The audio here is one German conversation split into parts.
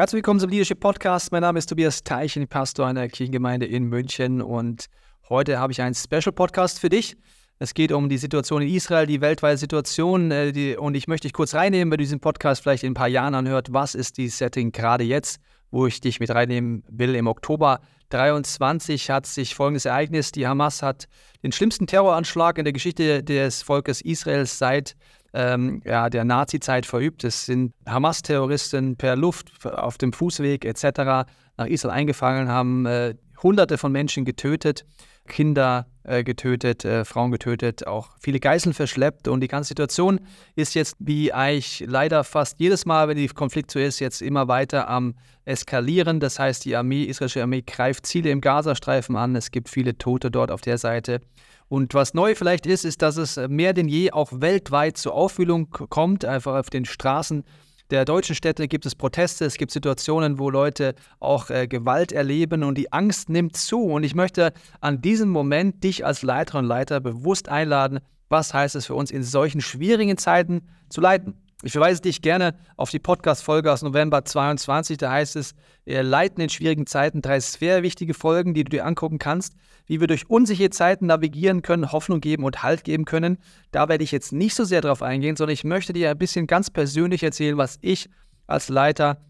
Herzlich willkommen zum Leadership Podcast. Mein Name ist Tobias Teichen, Pastor einer Kirchengemeinde in München und heute habe ich einen Special Podcast für dich. Es geht um die Situation in Israel, die weltweite Situation äh, die, und ich möchte dich kurz reinnehmen, wenn du diesen Podcast vielleicht in ein paar Jahren anhört. Was ist die Setting gerade jetzt, wo ich dich mit reinnehmen will? Im Oktober 23 hat sich folgendes Ereignis. Die Hamas hat den schlimmsten Terroranschlag in der Geschichte des Volkes Israels seit ähm, ja, der Nazi-Zeit verübt. Es sind Hamas-Terroristen per Luft, auf dem Fußweg etc. nach Israel eingefangen, haben äh, Hunderte von Menschen getötet, Kinder äh, getötet, äh, Frauen getötet, auch viele Geiseln verschleppt. Und die ganze Situation ist jetzt, wie eigentlich leider fast jedes Mal, wenn der Konflikt so ist, jetzt immer weiter am Eskalieren. Das heißt, die Armee, israelische Armee greift Ziele im Gazastreifen an. Es gibt viele Tote dort auf der Seite. Und was neu vielleicht ist, ist, dass es mehr denn je auch weltweit zur Auffühlung kommt, einfach auf den Straßen der deutschen Städte gibt es Proteste, es gibt Situationen, wo Leute auch äh, Gewalt erleben und die Angst nimmt zu. Und ich möchte an diesem Moment dich als Leiterin und Leiter bewusst einladen, was heißt es für uns in solchen schwierigen Zeiten zu leiten. Ich verweise dich gerne auf die Podcast-Folge aus November 22. Da heißt es, wir leiten in schwierigen Zeiten drei sehr wichtige Folgen, die du dir angucken kannst, wie wir durch unsichere Zeiten navigieren können, Hoffnung geben und Halt geben können. Da werde ich jetzt nicht so sehr drauf eingehen, sondern ich möchte dir ein bisschen ganz persönlich erzählen, was ich als Leiter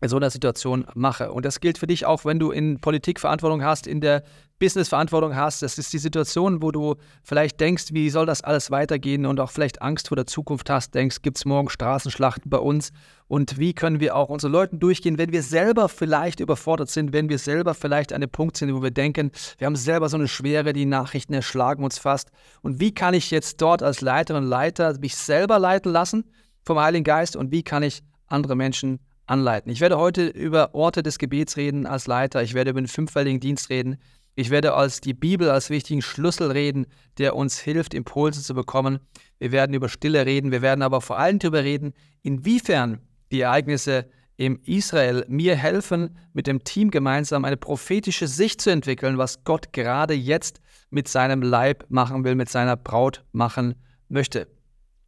in so einer Situation mache. Und das gilt für dich auch, wenn du in Politik Verantwortung hast, in der Business-Verantwortung hast. Das ist die Situation, wo du vielleicht denkst, wie soll das alles weitergehen und auch vielleicht Angst vor der Zukunft hast, denkst, gibt es morgen Straßenschlachten bei uns und wie können wir auch unsere Leuten durchgehen, wenn wir selber vielleicht überfordert sind, wenn wir selber vielleicht an einem Punkt sind, wo wir denken, wir haben selber so eine Schwere, die Nachrichten erschlagen uns fast. Und wie kann ich jetzt dort als Leiterin Leiter mich selber leiten lassen vom Heiligen Geist und wie kann ich andere Menschen anleiten? Ich werde heute über Orte des Gebets reden als Leiter, ich werde über den fünffälligen Dienst reden, ich werde als die Bibel als wichtigen Schlüssel reden, der uns hilft, Impulse zu bekommen. Wir werden über Stille reden, wir werden aber vor allem darüber reden, inwiefern die Ereignisse im Israel mir helfen, mit dem Team gemeinsam eine prophetische Sicht zu entwickeln, was Gott gerade jetzt mit seinem Leib machen will, mit seiner Braut machen möchte.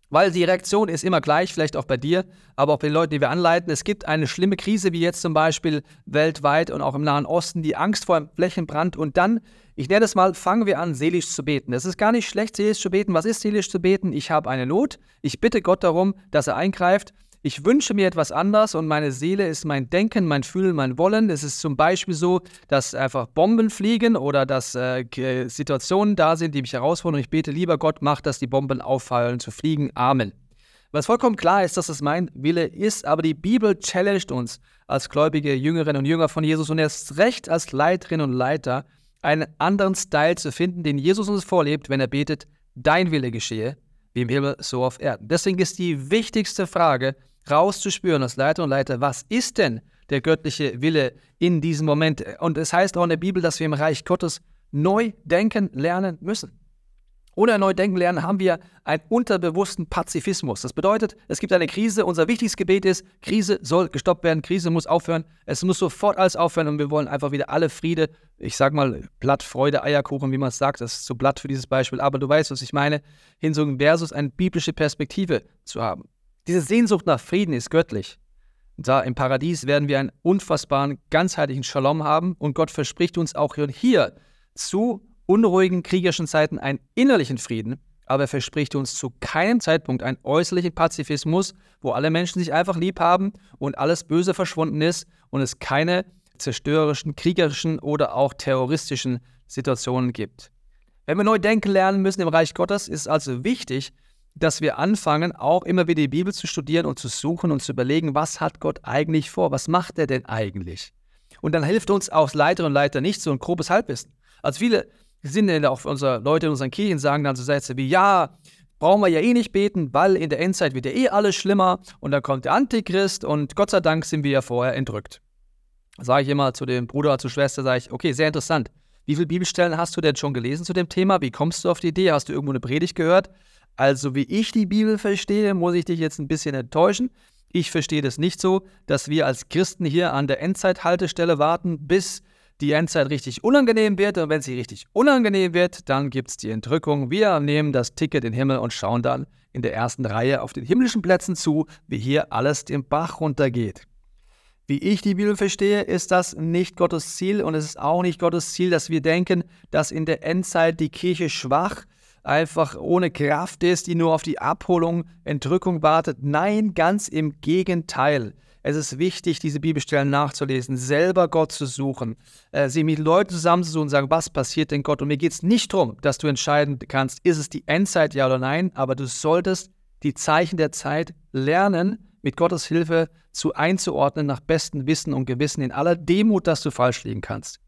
Weil die Reaktion ist immer gleich, vielleicht auch bei dir, aber auch bei den Leuten, die wir anleiten. Es gibt eine schlimme Krise, wie jetzt zum Beispiel weltweit und auch im Nahen Osten, die Angst vor einem Flächenbrand. Und dann, ich nenne es mal, fangen wir an, seelisch zu beten. Es ist gar nicht schlecht, seelisch zu beten. Was ist seelisch zu beten? Ich habe eine Not. Ich bitte Gott darum, dass er eingreift. Ich wünsche mir etwas anders und meine Seele ist mein Denken, mein Fühlen, mein Wollen. Es ist zum Beispiel so, dass einfach Bomben fliegen oder dass äh, Situationen da sind, die mich herausfordern. Und ich bete, lieber Gott, mach, dass die Bomben auffallen, zu fliegen. Amen. Was vollkommen klar ist, dass es mein Wille ist, aber die Bibel challenged uns als gläubige Jüngerinnen und Jünger von Jesus und erst recht als Leiterin und Leiter, einen anderen Style zu finden, den Jesus uns vorlebt, wenn er betet, dein Wille geschehe, wie im Himmel, so auf Erden. Deswegen ist die wichtigste Frage, rauszuspüren als Leiter und Leiter, was ist denn der göttliche Wille in diesem Moment? Und es heißt auch in der Bibel, dass wir im Reich Gottes neu denken lernen müssen. Ohne neu denken lernen haben wir einen unterbewussten Pazifismus. Das bedeutet, es gibt eine Krise. Unser wichtigstes Gebet ist, Krise soll gestoppt werden, Krise muss aufhören. Es muss sofort alles aufhören und wir wollen einfach wieder alle Friede, ich sag mal Blatt, Freude, Eierkuchen, wie man es sagt. Das ist zu Blatt für dieses Beispiel, aber du weißt, was ich meine. Hinzu versus eine biblische Perspektive zu haben. Diese Sehnsucht nach Frieden ist göttlich. Da im Paradies werden wir einen unfassbaren, ganzheitlichen Shalom haben und Gott verspricht uns auch hier zu unruhigen kriegerischen Zeiten einen innerlichen Frieden, aber er verspricht uns zu keinem Zeitpunkt einen äußerlichen Pazifismus, wo alle Menschen sich einfach lieb haben und alles Böse verschwunden ist und es keine zerstörerischen, kriegerischen oder auch terroristischen Situationen gibt. Wenn wir neu denken lernen müssen im Reich Gottes, ist es also wichtig, dass wir anfangen, auch immer wieder die Bibel zu studieren und zu suchen und zu überlegen, was hat Gott eigentlich vor? Was macht er denn eigentlich? Und dann hilft uns auch Leiter und Leiter nicht so ein grobes Halbwissen. Also viele sind ja auch unsere Leute in unseren Kirchen sagen dann so Sätze wie, ja, brauchen wir ja eh nicht beten, weil in der Endzeit wird ja eh alles schlimmer und dann kommt der Antichrist und Gott sei Dank sind wir ja vorher entrückt. Sage ich immer zu dem Bruder, zur Schwester, sage ich, okay, sehr interessant. Wie viele Bibelstellen hast du denn schon gelesen zu dem Thema? Wie kommst du auf die Idee? Hast du irgendwo eine Predigt gehört? Also wie ich die Bibel verstehe, muss ich dich jetzt ein bisschen enttäuschen. Ich verstehe das nicht so, dass wir als Christen hier an der Endzeithaltestelle warten, bis die Endzeit richtig unangenehm wird. Und wenn sie richtig unangenehm wird, dann gibt es die Entrückung. Wir nehmen das Ticket in den Himmel und schauen dann in der ersten Reihe auf den himmlischen Plätzen zu, wie hier alles den Bach runtergeht. Wie ich die Bibel verstehe, ist das nicht Gottes Ziel und es ist auch nicht Gottes Ziel, dass wir denken, dass in der Endzeit die Kirche schwach, einfach ohne Kraft ist, die nur auf die Abholung, Entrückung wartet. Nein, ganz im Gegenteil. Es ist wichtig, diese Bibelstellen nachzulesen, selber Gott zu suchen, äh, sie mit Leuten zusammenzusuchen und sagen, was passiert denn Gott? Und mir geht es nicht darum, dass du entscheiden kannst, ist es die Endzeit, ja oder nein, aber du solltest die Zeichen der Zeit lernen, mit Gottes Hilfe zu einzuordnen nach bestem Wissen und Gewissen in aller Demut, dass du falsch liegen kannst.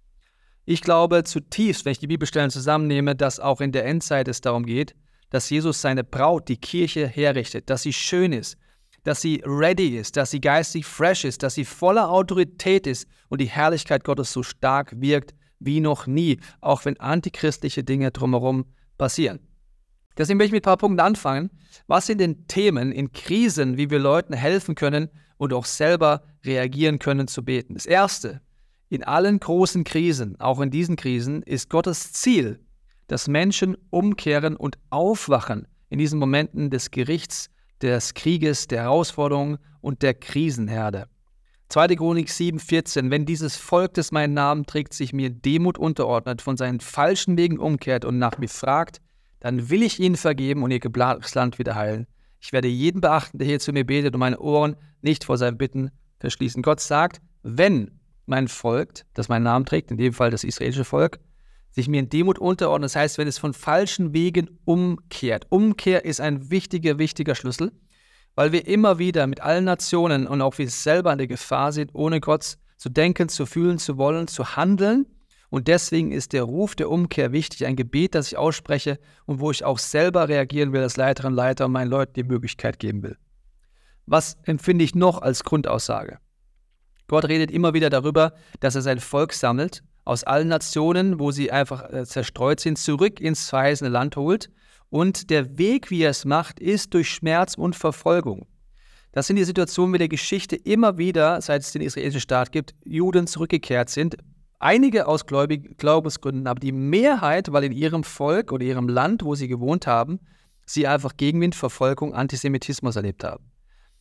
Ich glaube zutiefst, wenn ich die Bibelstellen zusammennehme, dass auch in der Endzeit es darum geht, dass Jesus seine Braut, die Kirche, herrichtet, dass sie schön ist, dass sie ready ist, dass sie geistig fresh ist, dass sie voller Autorität ist und die Herrlichkeit Gottes so stark wirkt wie noch nie, auch wenn antichristliche Dinge drumherum passieren. Deswegen möchte ich mit ein paar Punkten anfangen. Was sind denn Themen in Krisen, wie wir Leuten helfen können und auch selber reagieren können zu beten? Das Erste, in allen großen Krisen, auch in diesen Krisen, ist Gottes Ziel, dass Menschen umkehren und aufwachen in diesen Momenten des Gerichts, des Krieges, der Herausforderungen und der Krisenherde. 2. Chronik 7,14 Wenn dieses Volk, das meinen Namen trägt, sich mir Demut unterordnet, von seinen falschen Wegen umkehrt und nach mir fragt, dann will ich ihnen vergeben und ihr geblattes Land wieder heilen. Ich werde jeden beachten, der hier zu mir betet und meine Ohren nicht vor seinen Bitten verschließen. Gott sagt, wenn mein Volk, das meinen Namen trägt, in dem Fall das israelische Volk, sich mir in Demut unterordnet, das heißt, wenn es von falschen Wegen umkehrt. Umkehr ist ein wichtiger, wichtiger Schlüssel, weil wir immer wieder mit allen Nationen und auch wir selber in der Gefahr sind, ohne Gott zu denken, zu fühlen, zu wollen, zu handeln und deswegen ist der Ruf der Umkehr wichtig, ein Gebet, das ich ausspreche und wo ich auch selber reagieren will als Leiterin, Leiter und meinen Leuten die Möglichkeit geben will. Was empfinde ich noch als Grundaussage? Gott redet immer wieder darüber, dass er sein Volk sammelt, aus allen Nationen, wo sie einfach äh, zerstreut sind, zurück ins verheißene Land holt. Und der Weg, wie er es macht, ist durch Schmerz und Verfolgung. Das sind die Situationen, wie der Geschichte immer wieder, seit es den israelischen Staat gibt, Juden zurückgekehrt sind, Einige aus Gläubig Glaubensgründen, aber die Mehrheit, weil in ihrem Volk oder ihrem Land, wo sie gewohnt haben, sie einfach Gegenwind, Verfolgung, Antisemitismus erlebt haben.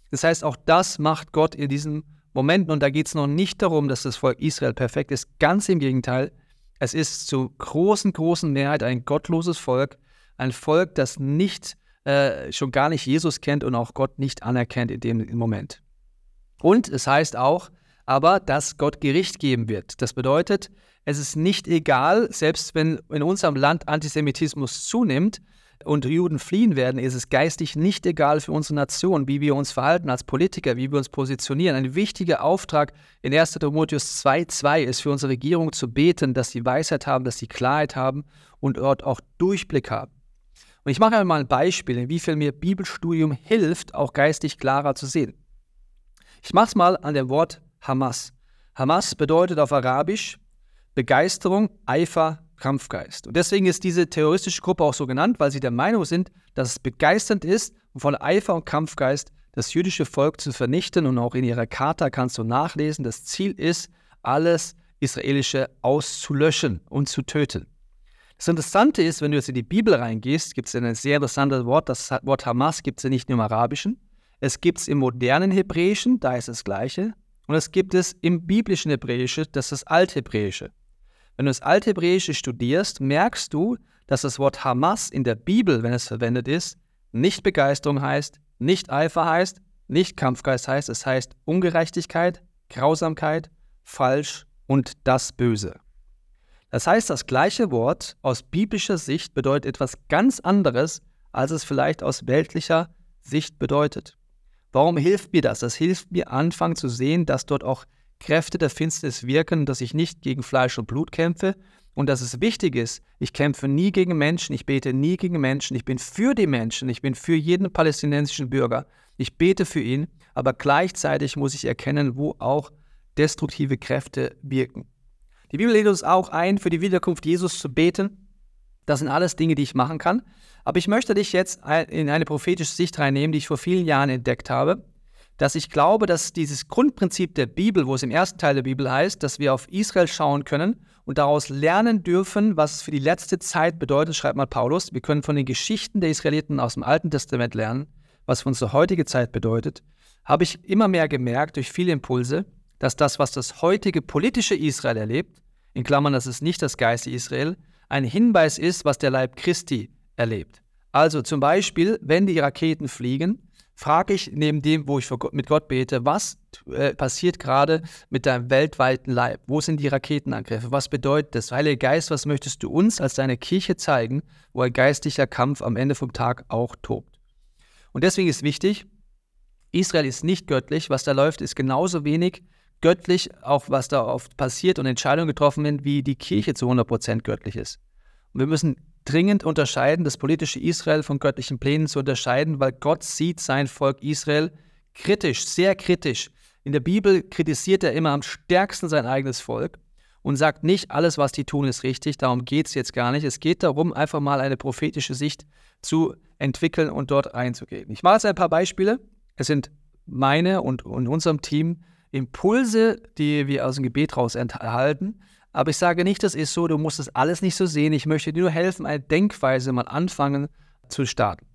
Das heißt, auch das macht Gott in diesen Momenten. Und da geht es noch nicht darum, dass das Volk Israel perfekt ist. Ganz im Gegenteil. Es ist zu großen, großen Mehrheit ein gottloses Volk. Ein Volk, das nicht, äh, schon gar nicht Jesus kennt und auch Gott nicht anerkennt in dem Moment. Und es heißt auch, aber dass Gott Gericht geben wird. Das bedeutet, es ist nicht egal, selbst wenn in unserem Land Antisemitismus zunimmt und Juden fliehen werden, ist es geistig nicht egal für unsere Nation, wie wir uns verhalten als Politiker, wie wir uns positionieren. Ein wichtiger Auftrag in 1. Timotheus 2,2 ist für unsere Regierung zu beten, dass sie Weisheit haben, dass sie Klarheit haben und dort auch Durchblick haben. Und ich mache einmal ein Beispiel, wie viel mir Bibelstudium hilft, auch geistig klarer zu sehen. Ich mache es mal an dem Wort Hamas. Hamas bedeutet auf Arabisch Begeisterung, Eifer, Kampfgeist. Und deswegen ist diese terroristische Gruppe auch so genannt, weil sie der Meinung sind, dass es begeisternd ist voller Eifer und Kampfgeist das jüdische Volk zu vernichten. Und auch in ihrer Charta kannst du nachlesen, das Ziel ist, alles Israelische auszulöschen und zu töten. Das Interessante ist, wenn du jetzt in die Bibel reingehst, gibt es ein sehr interessantes Wort. Das Wort Hamas gibt es ja nicht nur im Arabischen. Es gibt es im modernen Hebräischen, da ist das Gleiche. Und es gibt es im biblischen Hebräische, das ist das Althebräische. Wenn du das Althebräische studierst, merkst du, dass das Wort Hamas in der Bibel, wenn es verwendet ist, nicht Begeisterung heißt, nicht Eifer heißt, nicht Kampfgeist heißt, es heißt Ungerechtigkeit, Grausamkeit, falsch und das Böse. Das heißt, das gleiche Wort aus biblischer Sicht bedeutet etwas ganz anderes, als es vielleicht aus weltlicher Sicht bedeutet. Warum hilft mir das? Das hilft mir, anfangen zu sehen, dass dort auch Kräfte der Finsternis wirken, dass ich nicht gegen Fleisch und Blut kämpfe und dass es wichtig ist, ich kämpfe nie gegen Menschen, ich bete nie gegen Menschen, ich bin für die Menschen, ich bin für jeden palästinensischen Bürger, ich bete für ihn, aber gleichzeitig muss ich erkennen, wo auch destruktive Kräfte wirken. Die Bibel lädt uns auch ein, für die Wiederkunft Jesus zu beten. Das sind alles Dinge, die ich machen kann. Aber ich möchte dich jetzt in eine prophetische Sicht reinnehmen, die ich vor vielen Jahren entdeckt habe, dass ich glaube, dass dieses Grundprinzip der Bibel, wo es im ersten Teil der Bibel heißt, dass wir auf Israel schauen können und daraus lernen dürfen, was es für die letzte Zeit bedeutet, schreibt mal Paulus. Wir können von den Geschichten der Israeliten aus dem Alten Testament lernen, was für unsere heutige Zeit bedeutet, habe ich immer mehr gemerkt durch viele Impulse, dass das, was das heutige politische Israel erlebt, in Klammern, das ist nicht das geistige Israel, ein Hinweis ist, was der Leib Christi erlebt. Also zum Beispiel, wenn die Raketen fliegen, frage ich neben dem, wo ich mit Gott bete, was äh, passiert gerade mit deinem weltweiten Leib? Wo sind die Raketenangriffe? Was bedeutet das? Heilige Geist, was möchtest du uns als deine Kirche zeigen, wo ein geistlicher Kampf am Ende vom Tag auch tobt? Und deswegen ist wichtig, Israel ist nicht göttlich. Was da läuft, ist genauso wenig göttlich, auch was da oft passiert und Entscheidungen getroffen werden, wie die Kirche zu 100% göttlich ist. Und wir müssen dringend unterscheiden, das politische Israel von göttlichen Plänen zu unterscheiden, weil Gott sieht sein Volk Israel kritisch, sehr kritisch. In der Bibel kritisiert er immer am stärksten sein eigenes Volk und sagt nicht, alles, was die tun, ist richtig. Darum geht es jetzt gar nicht. Es geht darum, einfach mal eine prophetische Sicht zu entwickeln und dort reinzugehen. Ich mache jetzt ein paar Beispiele. Es sind meine und, und unserem Team Impulse, die wir aus dem Gebet raus erhalten. Aber ich sage nicht, das ist so, du musst das alles nicht so sehen. Ich möchte dir nur helfen, eine Denkweise mal anfangen zu starten.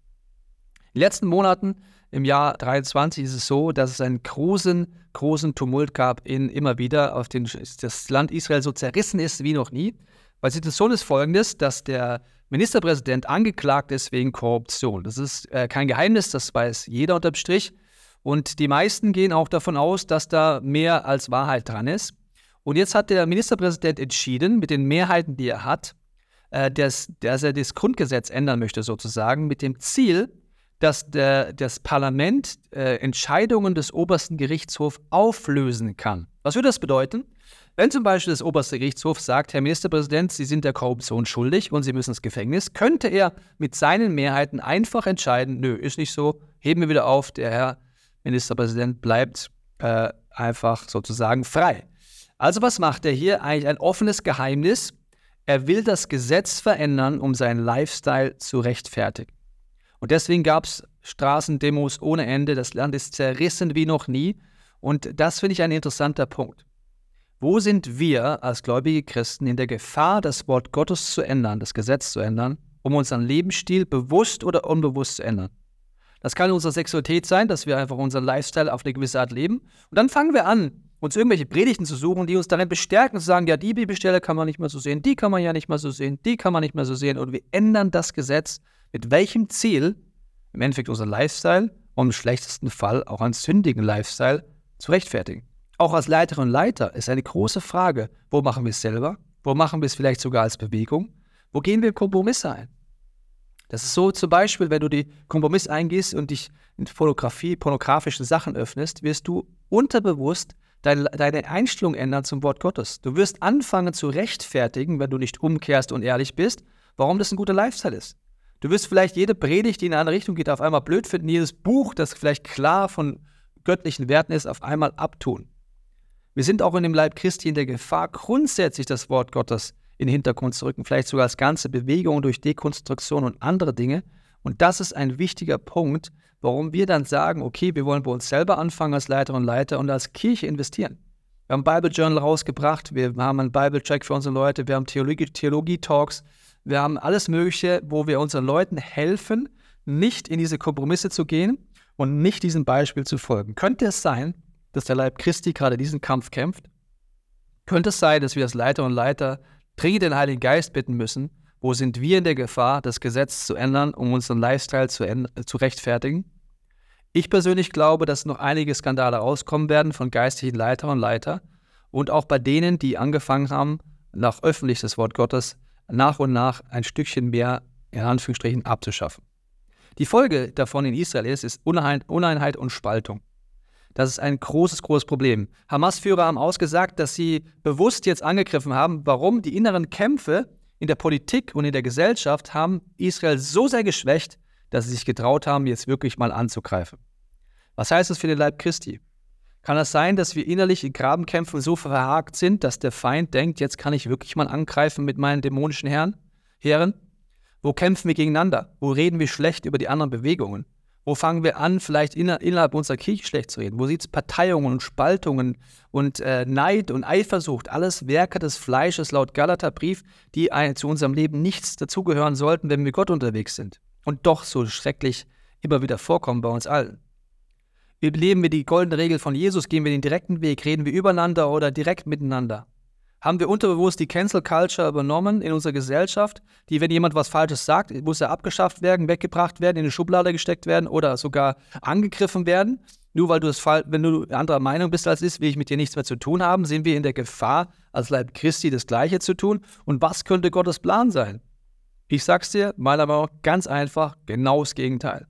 In den letzten Monaten im Jahr 23 ist es so, dass es einen großen, großen Tumult gab in immer wieder, auf den das Land Israel so zerrissen ist wie noch nie. Weil die Situation ist folgendes, dass der Ministerpräsident angeklagt ist wegen Korruption. Das ist äh, kein Geheimnis, das weiß jeder unterm Strich. Und die meisten gehen auch davon aus, dass da mehr als Wahrheit dran ist. Und jetzt hat der Ministerpräsident entschieden, mit den Mehrheiten, die er hat, äh, dass, dass, er das Grundgesetz ändern möchte, sozusagen, mit dem Ziel, dass der, das Parlament äh, Entscheidungen des obersten Gerichtshofs auflösen kann. Was würde das bedeuten? Wenn zum Beispiel das oberste Gerichtshof sagt, Herr Ministerpräsident, Sie sind der Korruption schuldig und Sie müssen ins Gefängnis, könnte er mit seinen Mehrheiten einfach entscheiden, nö, ist nicht so, heben wir wieder auf, der Herr Ministerpräsident bleibt äh, einfach sozusagen frei. Also was macht er hier? Eigentlich ein offenes Geheimnis. Er will das Gesetz verändern, um seinen Lifestyle zu rechtfertigen. Und deswegen gab es Straßendemos ohne Ende. Das Land ist zerrissen wie noch nie. Und das finde ich ein interessanter Punkt. Wo sind wir als gläubige Christen in der Gefahr, das Wort Gottes zu ändern, das Gesetz zu ändern, um unseren Lebensstil bewusst oder unbewusst zu ändern? Das kann unsere Sexualität sein, dass wir einfach unseren Lifestyle auf eine gewisse Art leben. Und dann fangen wir an, uns irgendwelche Predigten zu suchen, die uns darin bestärken, zu sagen, ja, die Bibelstelle kann man nicht mehr so sehen, die kann man ja nicht mehr so sehen, die kann man nicht mehr so sehen. Und wir ändern das Gesetz. Mit welchem Ziel? Im Endeffekt unser Lifestyle und im schlechtesten Fall auch einen sündigen Lifestyle zu rechtfertigen. Auch als Leiterin und Leiter ist eine große Frage, wo machen wir es selber? Wo machen wir es vielleicht sogar als Bewegung? Wo gehen wir Kompromisse ein? Das ist so zum Beispiel, wenn du die Kompromiss eingehst und dich in Fotografie, pornografischen Sachen öffnest, wirst du unterbewusst deine, deine Einstellung ändern zum Wort Gottes. Du wirst anfangen zu rechtfertigen, wenn du nicht umkehrst und ehrlich bist, warum das ein guter Lifestyle ist. Du wirst vielleicht jede Predigt, die in eine andere Richtung geht, auf einmal blöd finden, jedes Buch, das vielleicht klar von göttlichen Werten ist, auf einmal abtun. Wir sind auch in dem Leib Christi in der Gefahr, grundsätzlich das Wort Gottes in den Hintergrund zu rücken, vielleicht sogar als ganze Bewegung durch Dekonstruktion und andere Dinge. Und das ist ein wichtiger Punkt, warum wir dann sagen, okay, wir wollen bei uns selber anfangen als Leiterinnen und Leiter und als Kirche investieren. Wir haben Bible Journal rausgebracht, wir haben einen Bible Check für unsere Leute, wir haben Theologie, Theologie Talks, wir haben alles Mögliche, wo wir unseren Leuten helfen, nicht in diese Kompromisse zu gehen und nicht diesem Beispiel zu folgen. Könnte es sein, dass der Leib Christi gerade diesen Kampf kämpft? Könnte es sein, dass wir als Leiter und Leiter dringend den Heiligen Geist bitten müssen, wo sind wir in der Gefahr, das Gesetz zu ändern, um unseren Lifestyle zu, zu rechtfertigen? Ich persönlich glaube, dass noch einige Skandale rauskommen werden von geistlichen Leiter und Leiter und auch bei denen, die angefangen haben, nach öffentlich das Wort Gottes nach und nach ein Stückchen mehr in Anführungsstrichen abzuschaffen. Die Folge davon in Israel ist, ist Uneinheit und Spaltung. Das ist ein großes, großes Problem. Hamas-Führer haben ausgesagt, dass sie bewusst jetzt angegriffen haben. Warum? Die inneren Kämpfe in der Politik und in der Gesellschaft haben Israel so sehr geschwächt, dass sie sich getraut haben, jetzt wirklich mal anzugreifen. Was heißt das für den Leib Christi? Kann es sein, dass wir innerlich in Grabenkämpfen so verhakt sind, dass der Feind denkt, jetzt kann ich wirklich mal angreifen mit meinen dämonischen Herren? Herren? Wo kämpfen wir gegeneinander? Wo reden wir schlecht über die anderen Bewegungen? Wo fangen wir an, vielleicht innerhalb unserer Kirche schlecht zu reden? Wo sieht es Parteiungen und Spaltungen und äh, Neid und Eifersucht, alles Werke des Fleisches laut Galaterbrief, die ein, zu unserem Leben nichts dazugehören sollten, wenn wir Gott unterwegs sind? Und doch so schrecklich immer wieder vorkommen bei uns allen. Leben wir die goldene Regel von Jesus? Gehen wir den direkten Weg? Reden wir übereinander oder direkt miteinander? Haben wir unterbewusst die Cancel Culture übernommen in unserer Gesellschaft, die, wenn jemand was Falsches sagt, muss er abgeschafft werden, weggebracht werden, in eine Schublade gesteckt werden oder sogar angegriffen werden? Nur weil du es wenn du anderer Meinung bist als ist, will ich mit dir nichts mehr zu tun haben. Sind wir in der Gefahr, als Leib Christi das Gleiche zu tun? Und was könnte Gottes Plan sein? Ich sag's dir, meiner Meinung nach ganz einfach, genau das Gegenteil.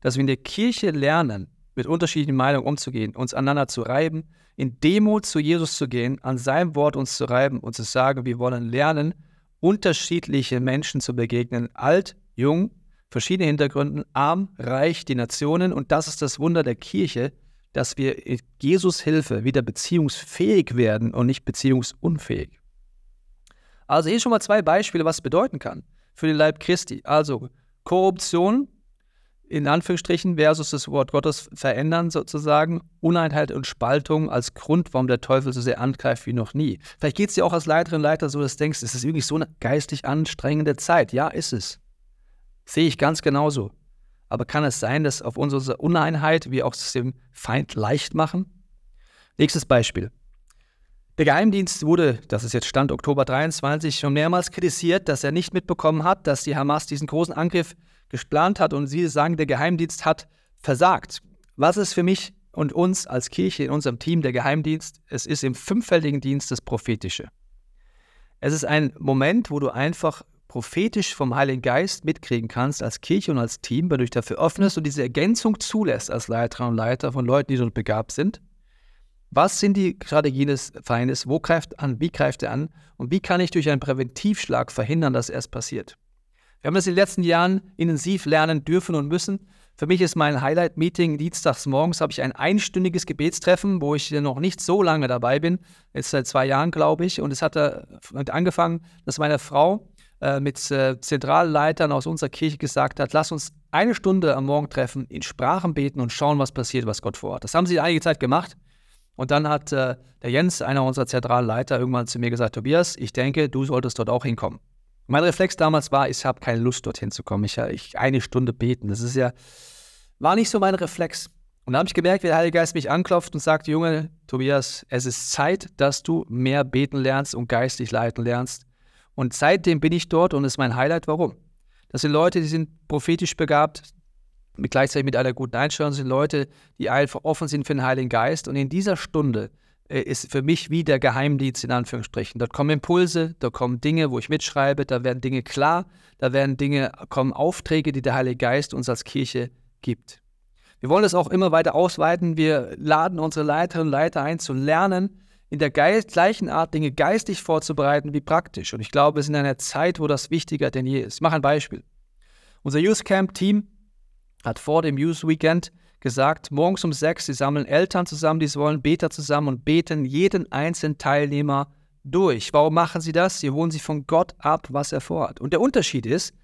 Dass wir in der Kirche lernen, mit unterschiedlichen Meinungen umzugehen, uns aneinander zu reiben, in Demut zu Jesus zu gehen, an seinem Wort uns zu reiben und zu sagen, wir wollen lernen, unterschiedliche Menschen zu begegnen, alt, jung, verschiedene Hintergründen, arm, reich, die Nationen. Und das ist das Wunder der Kirche, dass wir in Jesus Hilfe wieder beziehungsfähig werden und nicht beziehungsunfähig. Also hier schon mal zwei Beispiele, was es bedeuten kann für den Leib Christi. Also Korruption, in Anführungsstrichen versus das Wort Gottes verändern sozusagen, Uneinheit und Spaltung als Grund, warum der Teufel so sehr angreift wie noch nie. Vielleicht geht es dir auch als Leiterin Leiter so, dass du denkst, es ist wirklich so eine geistig anstrengende Zeit. Ja, ist es. Sehe ich ganz genauso. Aber kann es sein, dass auf unsere Uneinheit wir auch es dem Feind leicht machen? Nächstes Beispiel. Der Geheimdienst wurde, das ist jetzt Stand Oktober 23, schon mehrmals kritisiert, dass er nicht mitbekommen hat, dass die Hamas diesen großen Angriff geplant hat und Sie sagen, der Geheimdienst hat versagt. Was ist für mich und uns als Kirche in unserem Team der Geheimdienst? Es ist im fünffältigen Dienst das Prophetische. Es ist ein Moment, wo du einfach prophetisch vom Heiligen Geist mitkriegen kannst als Kirche und als Team, wenn du dich dafür öffnest und diese Ergänzung zulässt als Leiter und Leiter von Leuten, die dort begabt sind. Was sind die Strategien des Feindes? Wo greift an? Wie greift er an? Und wie kann ich durch einen Präventivschlag verhindern, dass erst passiert? Wir haben das in den letzten Jahren intensiv lernen dürfen und müssen. Für mich ist mein Highlight-Meeting dienstags morgens, habe ich ein einstündiges Gebetstreffen, wo ich noch nicht so lange dabei bin, jetzt seit zwei Jahren, glaube ich. Und es hat angefangen, dass meine Frau äh, mit äh, Zentralleitern aus unserer Kirche gesagt hat, lass uns eine Stunde am Morgen treffen, in Sprachen beten und schauen, was passiert, was Gott vorhat. Das haben sie einige Zeit gemacht. Und dann hat äh, der Jens, einer unserer Zentralleiter, irgendwann zu mir gesagt, Tobias, ich denke, du solltest dort auch hinkommen. Mein Reflex damals war, ich habe keine Lust, dorthin zu kommen. Ich, ich eine Stunde beten. Das ist ja, war nicht so mein Reflex. Und da habe ich gemerkt, wie der Heilige Geist mich anklopft und sagt, Junge, Tobias, es ist Zeit, dass du mehr beten lernst und geistig leiten lernst. Und seitdem bin ich dort und es ist mein Highlight. Warum? Das sind Leute, die sind prophetisch begabt, gleichzeitig mit einer guten Einstellung, das sind Leute, die einfach offen sind für den Heiligen Geist. Und in dieser Stunde ist für mich wie der Geheimdienst in Anführungsstrichen. Dort kommen Impulse, da kommen Dinge, wo ich mitschreibe, da werden Dinge klar, da werden Dinge, kommen Aufträge, die der Heilige Geist uns als Kirche gibt. Wir wollen das auch immer weiter ausweiten. Wir laden unsere Leiterinnen und Leiter ein, zu lernen, in der gleichen Art Dinge geistig vorzubereiten wie praktisch. Und ich glaube, wir sind in einer Zeit, wo das wichtiger denn je ist. Ich mache ein Beispiel. Unser Youth Camp Team hat vor dem Youth Weekend gesagt, morgens um sechs, sie sammeln Eltern zusammen, die wollen, Beter zusammen und beten jeden einzelnen Teilnehmer durch. Warum machen sie das? Sie holen sich von Gott ab, was er vorhat. Und der Unterschied ist,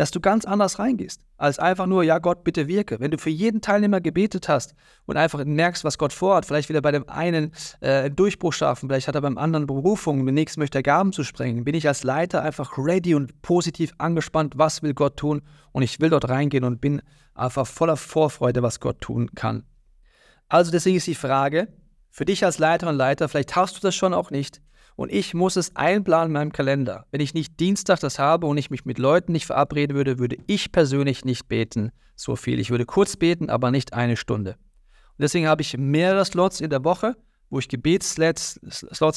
dass du ganz anders reingehst, als einfach nur, ja Gott, bitte wirke. Wenn du für jeden Teilnehmer gebetet hast und einfach merkst, was Gott vorhat, vielleicht will er bei dem einen äh, einen Durchbruch schaffen, vielleicht hat er beim anderen Berufung, beim nächsten möchte er Gaben zu sprengen, bin ich als Leiter einfach ready und positiv angespannt, was will Gott tun und ich will dort reingehen und bin einfach voller Vorfreude, was Gott tun kann. Also deswegen ist die Frage, für dich als Leiter und Leiter, vielleicht hast du das schon auch nicht, und ich muss es einplanen in meinem Kalender. Wenn ich nicht Dienstag das habe und ich mich mit Leuten nicht verabreden würde, würde ich persönlich nicht beten so viel. Ich würde kurz beten, aber nicht eine Stunde. Und deswegen habe ich mehrere Slots in der Woche, wo ich Gebetsslots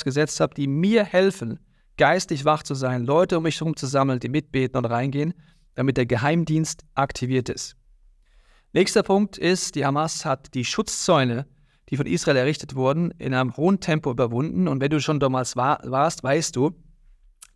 gesetzt habe, die mir helfen, geistig wach zu sein, Leute um mich herum zu sammeln, die mitbeten und reingehen, damit der Geheimdienst aktiviert ist. Nächster Punkt ist, die Hamas hat die Schutzzäune die von Israel errichtet wurden, in einem hohen Tempo überwunden. Und wenn du schon damals war, warst, weißt du,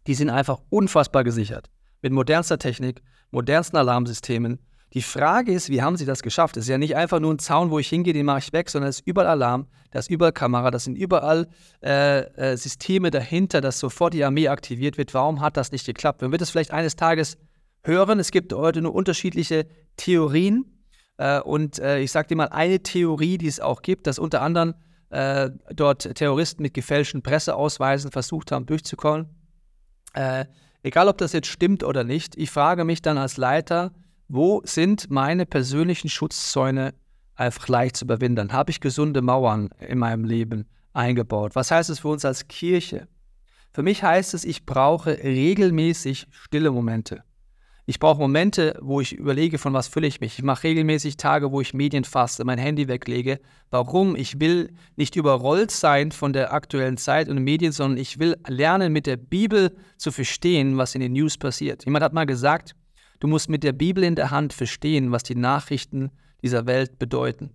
die sind einfach unfassbar gesichert. Mit modernster Technik, modernsten Alarmsystemen. Die Frage ist, wie haben sie das geschafft? Es ist ja nicht einfach nur ein Zaun, wo ich hingehe, den mache ich weg, sondern es ist überall Alarm, da ist überall Kamera, das sind überall äh, äh, Systeme dahinter, dass sofort die Armee aktiviert wird. Warum hat das nicht geklappt? Man wird es vielleicht eines Tages hören. Es gibt heute nur unterschiedliche Theorien, äh, und äh, ich sage dir mal eine Theorie, die es auch gibt, dass unter anderem äh, dort Terroristen mit gefälschten Presseausweisen versucht haben, durchzukommen. Äh, egal, ob das jetzt stimmt oder nicht, ich frage mich dann als Leiter, wo sind meine persönlichen Schutzzäune einfach leicht zu überwinden? Habe ich gesunde Mauern in meinem Leben eingebaut? Was heißt es für uns als Kirche? Für mich heißt es, ich brauche regelmäßig stille Momente. Ich brauche Momente, wo ich überlege, von was fülle ich mich. Ich mache regelmäßig Tage, wo ich Medien fasse, mein Handy weglege. Warum? Ich will nicht überrollt sein von der aktuellen Zeit und Medien, sondern ich will lernen, mit der Bibel zu verstehen, was in den News passiert. Jemand hat mal gesagt, du musst mit der Bibel in der Hand verstehen, was die Nachrichten dieser Welt bedeuten.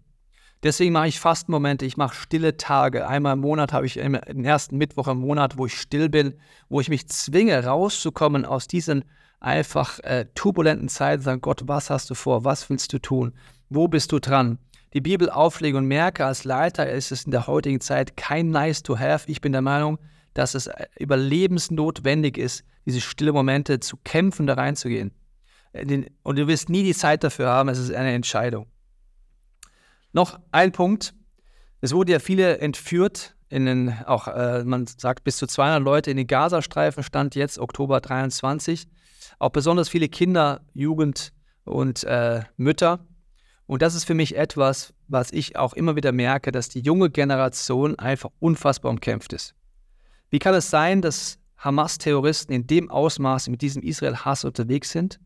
Deswegen mache ich Fastenmomente, ich mache stille Tage. Einmal im Monat habe ich den ersten Mittwoch im Monat, wo ich still bin, wo ich mich zwinge, rauszukommen aus diesen einfach äh, turbulenten Zeiten, sagen, Gott, was hast du vor? Was willst du tun? Wo bist du dran? Die Bibel auflege und merke, als Leiter ist es in der heutigen Zeit kein nice to have. Ich bin der Meinung, dass es äh, überlebensnotwendig ist, diese stille Momente zu kämpfen, da reinzugehen. Äh, und du wirst nie die Zeit dafür haben, es ist eine Entscheidung. Noch ein Punkt. Es wurde ja viele entführt, in den, auch äh, man sagt bis zu 200 Leute in den Gazastreifen, stand jetzt Oktober 23. Auch besonders viele Kinder, Jugend und äh, Mütter. Und das ist für mich etwas, was ich auch immer wieder merke, dass die junge Generation einfach unfassbar umkämpft ist. Wie kann es sein, dass Hamas-Terroristen in dem Ausmaß mit diesem Israel-Hass unterwegs sind?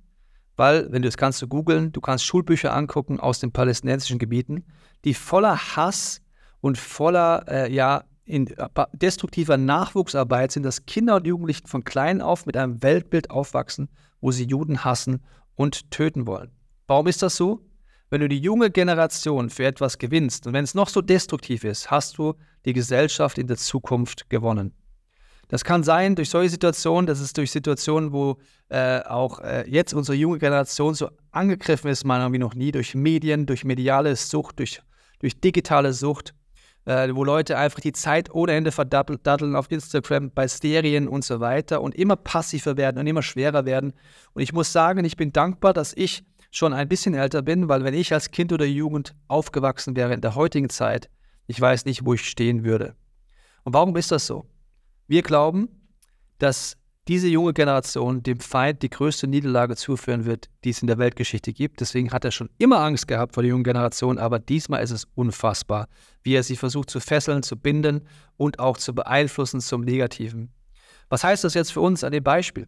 weil, wenn du das kannst du googeln, du kannst Schulbücher angucken aus den palästinensischen Gebieten, die voller Hass und voller, äh, ja, in destruktiver Nachwuchsarbeit sind, dass Kinder und Jugendlichen von klein auf mit einem Weltbild aufwachsen, wo sie Juden hassen und töten wollen. Warum ist das so? Wenn du die junge Generation für etwas gewinnst und wenn es noch so destruktiv ist, hast du die Gesellschaft in der Zukunft gewonnen. Das kann sein durch solche Situationen, das ist durch Situationen, wo äh, auch äh, jetzt unsere junge Generation so angegriffen ist, meiner Meinung wie noch nie, durch Medien, durch mediale Sucht, durch, durch digitale Sucht, äh, wo Leute einfach die Zeit ohne Ende verdatteln auf Instagram, bei Serien und so weiter und immer passiver werden und immer schwerer werden. Und ich muss sagen, ich bin dankbar, dass ich schon ein bisschen älter bin, weil wenn ich als Kind oder Jugend aufgewachsen wäre in der heutigen Zeit, ich weiß nicht, wo ich stehen würde. Und warum ist das so? Wir glauben, dass diese junge Generation dem Feind die größte Niederlage zuführen wird, die es in der Weltgeschichte gibt. Deswegen hat er schon immer Angst gehabt vor der jungen Generation, aber diesmal ist es unfassbar, wie er sie versucht zu fesseln, zu binden und auch zu beeinflussen zum Negativen. Was heißt das jetzt für uns an dem Beispiel?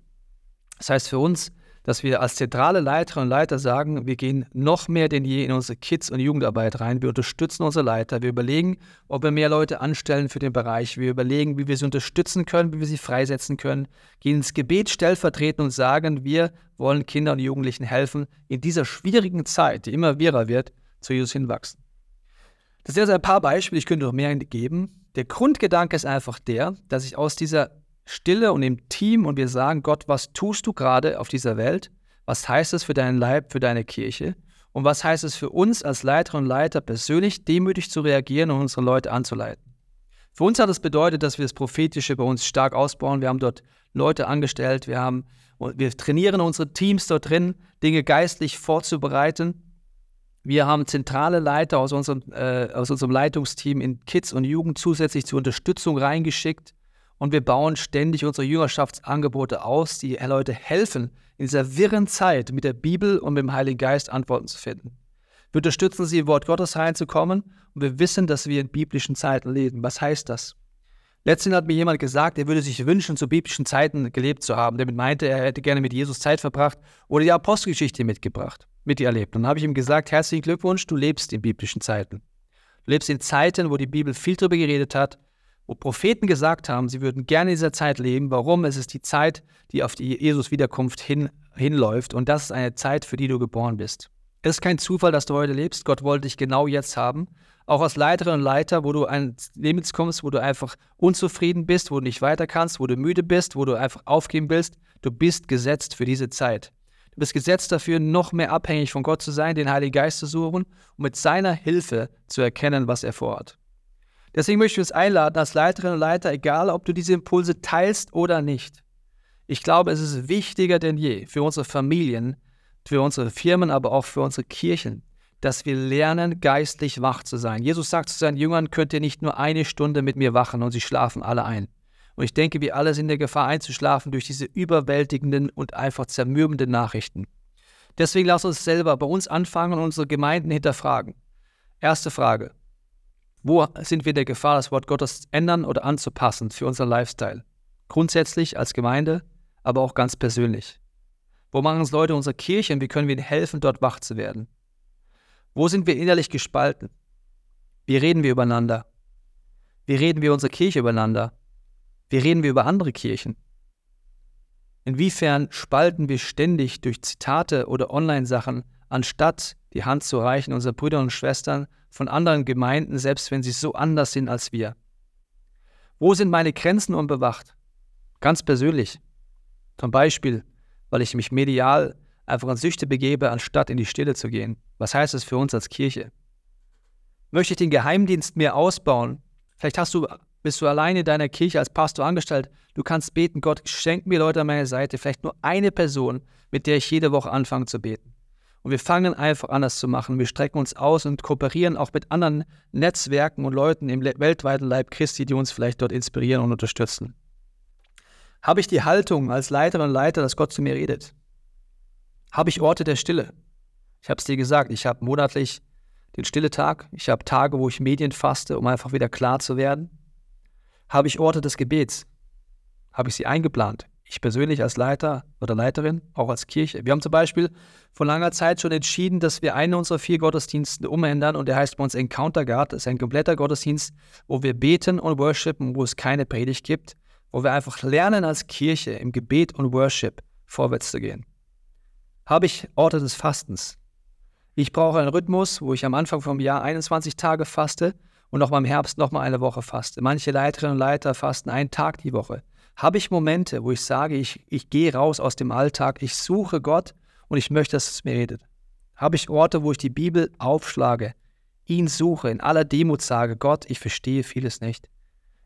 Das heißt für uns, dass wir als zentrale Leiterinnen und Leiter sagen, wir gehen noch mehr denn je in unsere Kids- und Jugendarbeit rein. Wir unterstützen unsere Leiter. Wir überlegen, ob wir mehr Leute anstellen für den Bereich. Wir überlegen, wie wir sie unterstützen können, wie wir sie freisetzen können. Gehen ins Gebet stellvertreten und sagen, wir wollen Kindern und Jugendlichen helfen, in dieser schwierigen Zeit, die immer wirrer wird, zu Jesus hinwachsen. Das sind jetzt ein paar Beispiele, ich könnte noch mehr geben. Der Grundgedanke ist einfach der, dass ich aus dieser Stille und im Team und wir sagen, Gott, was tust du gerade auf dieser Welt? Was heißt es für deinen Leib, für deine Kirche? Und was heißt es für uns als Leiterinnen und Leiter persönlich demütig zu reagieren und unsere Leute anzuleiten? Für uns hat es das bedeutet, dass wir das Prophetische bei uns stark ausbauen. Wir haben dort Leute angestellt, wir, haben, wir trainieren unsere Teams dort drin, Dinge geistlich vorzubereiten. Wir haben zentrale Leiter aus unserem, äh, aus unserem Leitungsteam in Kids und Jugend zusätzlich zur Unterstützung reingeschickt und wir bauen ständig unsere Jüngerschaftsangebote aus, die Leute helfen, in dieser wirren Zeit mit der Bibel und mit dem Heiligen Geist Antworten zu finden. Wir unterstützen sie, im Wort Gottes reinzukommen und wir wissen, dass wir in biblischen Zeiten leben. Was heißt das? Letztens hat mir jemand gesagt, er würde sich wünschen, zu biblischen Zeiten gelebt zu haben. Damit meinte er, er hätte gerne mit Jesus Zeit verbracht oder die Apostelgeschichte mitgebracht, mit ihr erlebt. Und dann habe ich ihm gesagt, herzlichen Glückwunsch, du lebst in biblischen Zeiten. Du lebst in Zeiten, wo die Bibel viel darüber geredet hat, wo Propheten gesagt haben, sie würden gerne in dieser Zeit leben. Warum? Es ist die Zeit, die auf die Jesus-Wiederkunft hin, hinläuft. Und das ist eine Zeit, für die du geboren bist. Es ist kein Zufall, dass du heute lebst. Gott wollte dich genau jetzt haben. Auch als Leiterin und Leiter, wo du ein Leben kommst, wo du einfach unzufrieden bist, wo du nicht weiter kannst, wo du müde bist, wo du einfach aufgeben willst. Du bist gesetzt für diese Zeit. Du bist gesetzt dafür, noch mehr abhängig von Gott zu sein, den Heiligen Geist zu suchen und mit seiner Hilfe zu erkennen, was er vorhat. Deswegen möchte ich uns einladen, als Leiterin und Leiter, egal ob du diese Impulse teilst oder nicht. Ich glaube, es ist wichtiger denn je für unsere Familien, für unsere Firmen, aber auch für unsere Kirchen, dass wir lernen, geistlich wach zu sein. Jesus sagt zu seinen Jüngern, könnt ihr nicht nur eine Stunde mit mir wachen und sie schlafen alle ein. Und ich denke, wir alle sind in der Gefahr einzuschlafen durch diese überwältigenden und einfach zermürbenden Nachrichten. Deswegen lass uns selber bei uns anfangen und unsere Gemeinden hinterfragen. Erste Frage. Wo sind wir der Gefahr, das Wort Gottes ändern oder anzupassen für unseren Lifestyle? Grundsätzlich als Gemeinde, aber auch ganz persönlich. Wo machen es Leute unserer Kirche und wie können wir ihnen helfen, dort wach zu werden? Wo sind wir innerlich gespalten? Wie reden wir übereinander? Wie reden wir unsere Kirche übereinander? Wie reden wir über andere Kirchen? Inwiefern spalten wir ständig durch Zitate oder Online-Sachen, anstatt die Hand zu reichen unserer Brüder und Schwestern von anderen Gemeinden, selbst wenn sie so anders sind als wir? Wo sind meine Grenzen unbewacht? Ganz persönlich. Zum Beispiel, weil ich mich medial einfach an Süchte begebe, anstatt in die Stille zu gehen. Was heißt das für uns als Kirche? Möchte ich den Geheimdienst mehr ausbauen? Vielleicht hast du, bist du alleine in deiner Kirche als Pastor angestellt. Du kannst beten, Gott, schenk mir Leute an meiner Seite, vielleicht nur eine Person, mit der ich jede Woche anfange zu beten. Und wir fangen einfach an, das zu machen. Wir strecken uns aus und kooperieren auch mit anderen Netzwerken und Leuten im weltweiten Leib Christi, die uns vielleicht dort inspirieren und unterstützen. Habe ich die Haltung als Leiterin und Leiter, dass Gott zu mir redet? Habe ich Orte der Stille? Ich habe es dir gesagt, ich habe monatlich den Stille-Tag. Ich habe Tage, wo ich Medien faste, um einfach wieder klar zu werden. Habe ich Orte des Gebets? Habe ich sie eingeplant? Ich persönlich als Leiter oder Leiterin, auch als Kirche. Wir haben zum Beispiel vor langer Zeit schon entschieden, dass wir einen unserer vier Gottesdienste umändern und der heißt bei uns Encounter Guard. Das ist ein kompletter Gottesdienst, wo wir beten und worshipen, wo es keine Predigt gibt, wo wir einfach lernen als Kirche im Gebet und Worship vorwärts zu gehen. Habe ich Orte des Fastens? Ich brauche einen Rhythmus, wo ich am Anfang vom Jahr 21 Tage faste und noch mal im Herbst noch mal eine Woche faste. Manche Leiterinnen und Leiter fasten einen Tag die Woche habe ich Momente, wo ich sage, ich, ich gehe raus aus dem Alltag, ich suche Gott und ich möchte, dass es mir redet? Habe ich Orte, wo ich die Bibel aufschlage, ihn suche, in aller Demut sage, Gott, ich verstehe vieles nicht.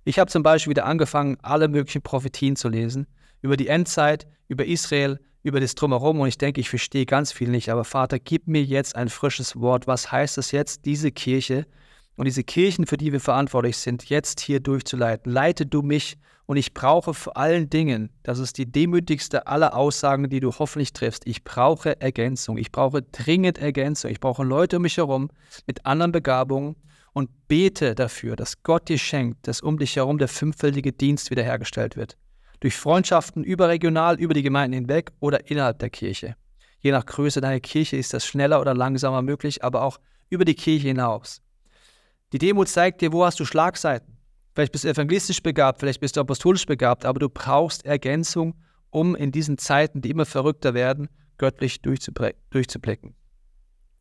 Ich habe zum Beispiel wieder angefangen, alle möglichen Prophetien zu lesen, über die Endzeit, über Israel, über das Drumherum und ich denke, ich verstehe ganz viel nicht, aber Vater, gib mir jetzt ein frisches Wort. Was heißt es jetzt, diese Kirche und diese Kirchen, für die wir verantwortlich sind, jetzt hier durchzuleiten? Leite du mich und ich brauche vor allen Dingen, das ist die demütigste aller Aussagen, die du hoffentlich triffst, ich brauche Ergänzung. Ich brauche dringend Ergänzung. Ich brauche Leute um mich herum mit anderen Begabungen und bete dafür, dass Gott dir schenkt, dass um dich herum der fünffältige Dienst wiederhergestellt wird. Durch Freundschaften überregional, über die Gemeinden hinweg oder innerhalb der Kirche. Je nach Größe deiner Kirche ist das schneller oder langsamer möglich, aber auch über die Kirche hinaus. Die Demut zeigt dir, wo hast du Schlagseiten. Vielleicht bist du evangelistisch begabt, vielleicht bist du apostolisch begabt, aber du brauchst Ergänzung, um in diesen Zeiten, die immer verrückter werden, göttlich durchzublicken.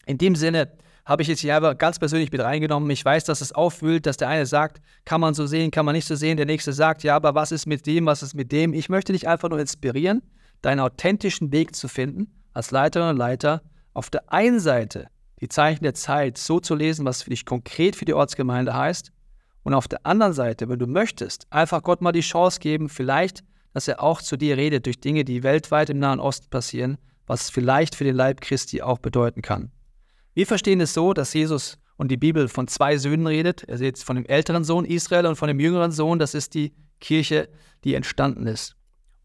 In dem Sinne habe ich jetzt hier aber ganz persönlich mit reingenommen. Ich weiß, dass es aufwühlt, dass der eine sagt, kann man so sehen, kann man nicht so sehen. Der nächste sagt, ja, aber was ist mit dem, was ist mit dem? Ich möchte dich einfach nur inspirieren, deinen authentischen Weg zu finden, als Leiterin und Leiter, auf der einen Seite die Zeichen der Zeit so zu lesen, was für dich konkret für die Ortsgemeinde heißt, und auf der anderen Seite, wenn du möchtest, einfach Gott mal die Chance geben, vielleicht, dass er auch zu dir redet durch Dinge, die weltweit im Nahen Osten passieren, was vielleicht für den Leib Christi auch bedeuten kann. Wir verstehen es so, dass Jesus und die Bibel von zwei Söhnen redet. Er redet von dem älteren Sohn Israel und von dem jüngeren Sohn, das ist die Kirche, die entstanden ist.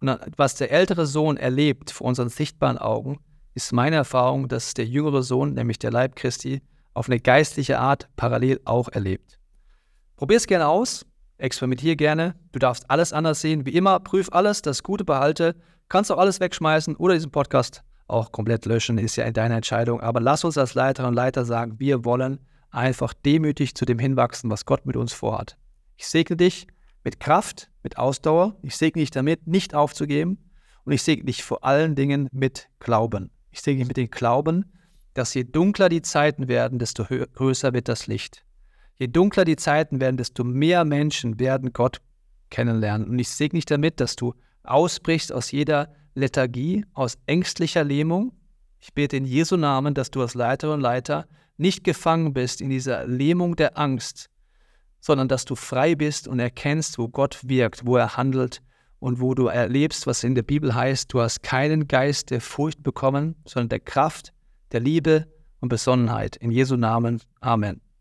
Und was der ältere Sohn erlebt vor unseren sichtbaren Augen, ist meine Erfahrung, dass der jüngere Sohn, nämlich der Leib Christi, auf eine geistliche Art parallel auch erlebt. Probier es gerne aus, experimentier gerne. Du darfst alles anders sehen. Wie immer, prüf alles, das Gute behalte. Kannst auch alles wegschmeißen oder diesen Podcast auch komplett löschen, ist ja in deiner Entscheidung. Aber lass uns als Leiterinnen und Leiter sagen, wir wollen einfach demütig zu dem hinwachsen, was Gott mit uns vorhat. Ich segne dich mit Kraft, mit Ausdauer. Ich segne dich damit, nicht aufzugeben. Und ich segne dich vor allen Dingen mit Glauben. Ich segne dich mit dem Glauben, dass je dunkler die Zeiten werden, desto größer wird das Licht. Je dunkler die Zeiten werden, desto mehr Menschen werden Gott kennenlernen. Und ich segne dich damit, dass du ausbrichst aus jeder Lethargie, aus ängstlicher Lähmung. Ich bete in Jesu Namen, dass du als Leiterin und Leiter nicht gefangen bist in dieser Lähmung der Angst, sondern dass du frei bist und erkennst, wo Gott wirkt, wo er handelt und wo du erlebst, was in der Bibel heißt, du hast keinen Geist der Furcht bekommen, sondern der Kraft, der Liebe und Besonnenheit. In Jesu Namen. Amen.